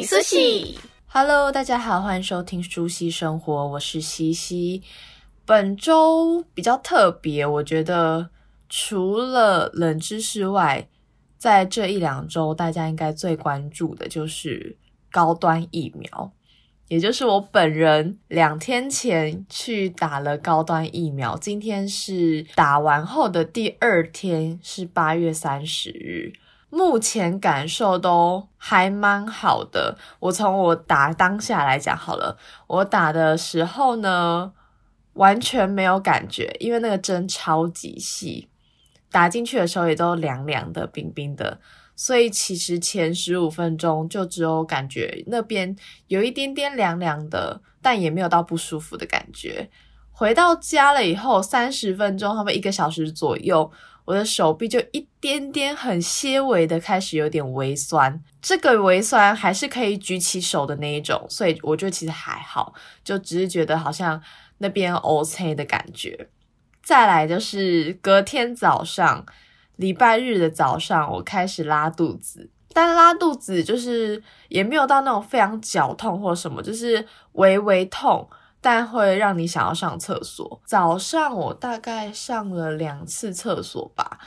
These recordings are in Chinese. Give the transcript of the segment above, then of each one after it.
戏。Hello，大家好，欢迎收听舒希生活，我是西西。本周比较特别，我觉得除了冷知识外，在这一两周，大家应该最关注的就是高端疫苗。也就是我本人两天前去打了高端疫苗，今天是打完后的第二天，是八月三十日。目前感受都还蛮好的。我从我打当下来讲好了，我打的时候呢，完全没有感觉，因为那个针超级细，打进去的时候也都凉凉的、冰冰的。所以其实前十五分钟就只有感觉那边有一点点凉凉的，但也没有到不舒服的感觉。回到家了以后，三十分钟，差不多一个小时左右，我的手臂就一点点很些微的开始有点微酸。这个微酸还是可以举起手的那一种，所以我觉得其实还好，就只是觉得好像那边 OK 的感觉。再来就是隔天早上。礼拜日的早上，我开始拉肚子，但拉肚子就是也没有到那种非常绞痛或什么，就是微微痛，但会让你想要上厕所。早上我大概上了两次厕所吧，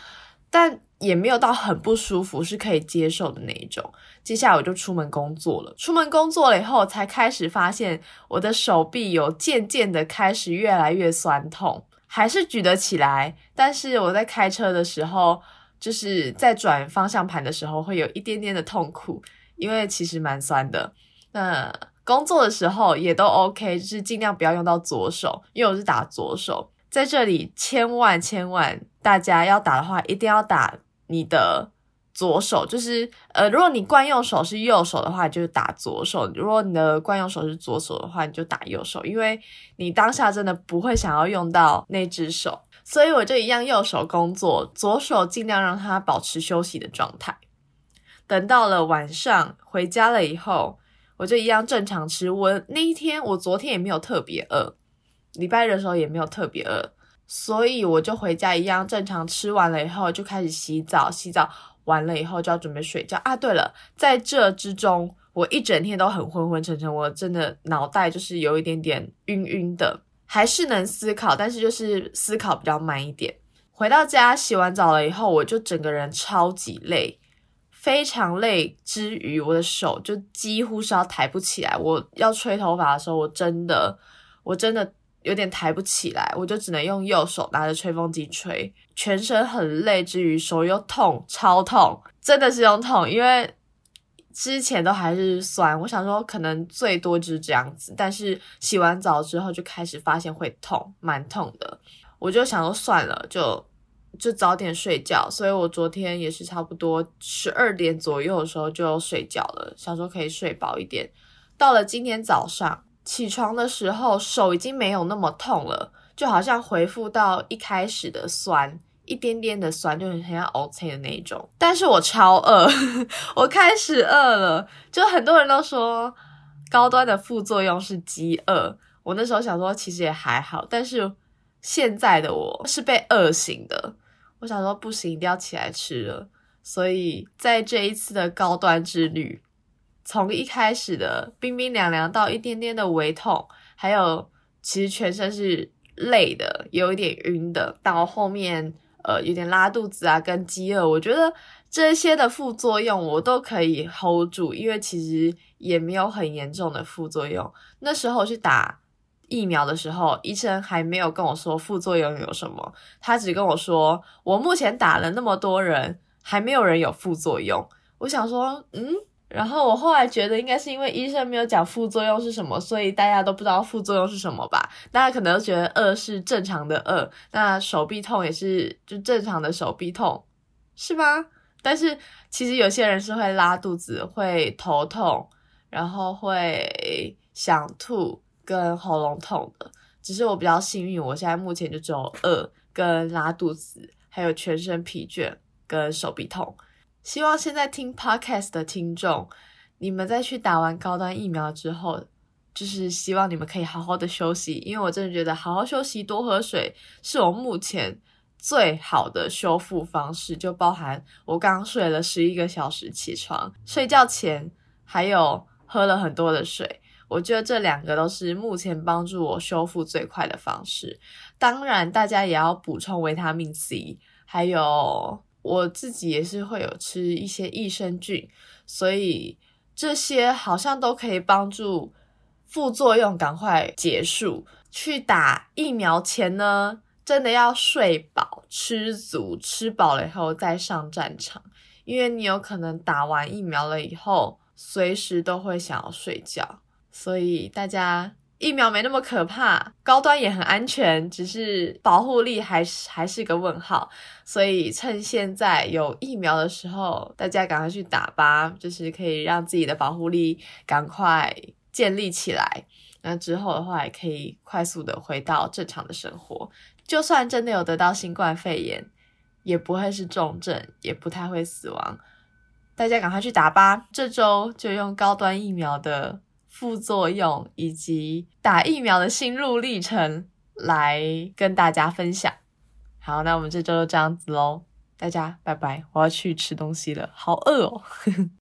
但也没有到很不舒服，是可以接受的那一种。接下来我就出门工作了，出门工作了以后，才开始发现我的手臂有渐渐的开始越来越酸痛。还是举得起来，但是我在开车的时候，就是在转方向盘的时候，会有一点点的痛苦，因为其实蛮酸的。那工作的时候也都 OK，就是尽量不要用到左手，因为我是打左手。在这里，千万千万，大家要打的话，一定要打你的。左手就是，呃，如果你惯用手是右手的话，就打左手；如果你的惯用手是左手的话，你就打右手，因为你当下真的不会想要用到那只手，所以我就一样右手工作，左手尽量让它保持休息的状态。等到了晚上回家了以后，我就一样正常吃。我那一天，我昨天也没有特别饿，礼拜日的时候也没有特别饿，所以我就回家一样正常吃完了以后，就开始洗澡，洗澡。完了以后就要准备睡觉啊！对了，在这之中，我一整天都很昏昏沉沉，我真的脑袋就是有一点点晕晕的，还是能思考，但是就是思考比较慢一点。回到家洗完澡了以后，我就整个人超级累，非常累之余，我的手就几乎是要抬不起来。我要吹头发的时候，我真的，我真的。有点抬不起来，我就只能用右手拿着吹风机吹，全身很累之余，手又痛，超痛，真的是用痛，因为之前都还是酸，我想说可能最多就是这样子，但是洗完澡之后就开始发现会痛，蛮痛的，我就想说算了，就就早点睡觉，所以我昨天也是差不多十二点左右的时候就睡觉了，想说可以睡饱一点，到了今天早上。起床的时候，手已经没有那么痛了，就好像恢复到一开始的酸，一点点的酸，就很像 OK 的那一种。但是我超饿，我开始饿了。就很多人都说高端的副作用是饥饿，我那时候想说其实也还好，但是现在的我是被饿醒的。我想说不行，一定要起来吃了。所以在这一次的高端之旅。从一开始的冰冰凉凉到一点点的胃痛，还有其实全身是累的，有一点晕的，到后面呃有点拉肚子啊跟饥饿，我觉得这些的副作用我都可以 hold 住，因为其实也没有很严重的副作用。那时候去打疫苗的时候，医生还没有跟我说副作用有什么，他只跟我说我目前打了那么多人，还没有人有副作用。我想说，嗯。然后我后来觉得，应该是因为医生没有讲副作用是什么，所以大家都不知道副作用是什么吧？大家可能都觉得饿是正常的饿，那手臂痛也是就正常的手臂痛，是吗？但是其实有些人是会拉肚子、会头痛，然后会想吐跟喉咙痛的。只是我比较幸运，我现在目前就只有饿跟拉肚子，还有全身疲倦跟手臂痛。希望现在听 podcast 的听众，你们在去打完高端疫苗之后，就是希望你们可以好好的休息，因为我真的觉得好好休息、多喝水是我目前最好的修复方式。就包含我刚睡了十一个小时起床，睡觉前还有喝了很多的水。我觉得这两个都是目前帮助我修复最快的方式。当然，大家也要补充维他命 C，还有我自己也是会有吃一些益生菌，所以这些好像都可以帮助副作用赶快结束。去打疫苗前呢，真的要睡饱、吃足，吃饱了以后再上战场，因为你有可能打完疫苗了以后，随时都会想要睡觉。所以大家疫苗没那么可怕，高端也很安全，只是保护力还是还是个问号。所以趁现在有疫苗的时候，大家赶快去打吧，就是可以让自己的保护力赶快建立起来。那之后的话，也可以快速的回到正常的生活。就算真的有得到新冠肺炎，也不会是重症，也不太会死亡。大家赶快去打吧，这周就用高端疫苗的。副作用以及打疫苗的心路历程来跟大家分享。好，那我们这周就这样子喽，大家拜拜，我要去吃东西了，好饿哦。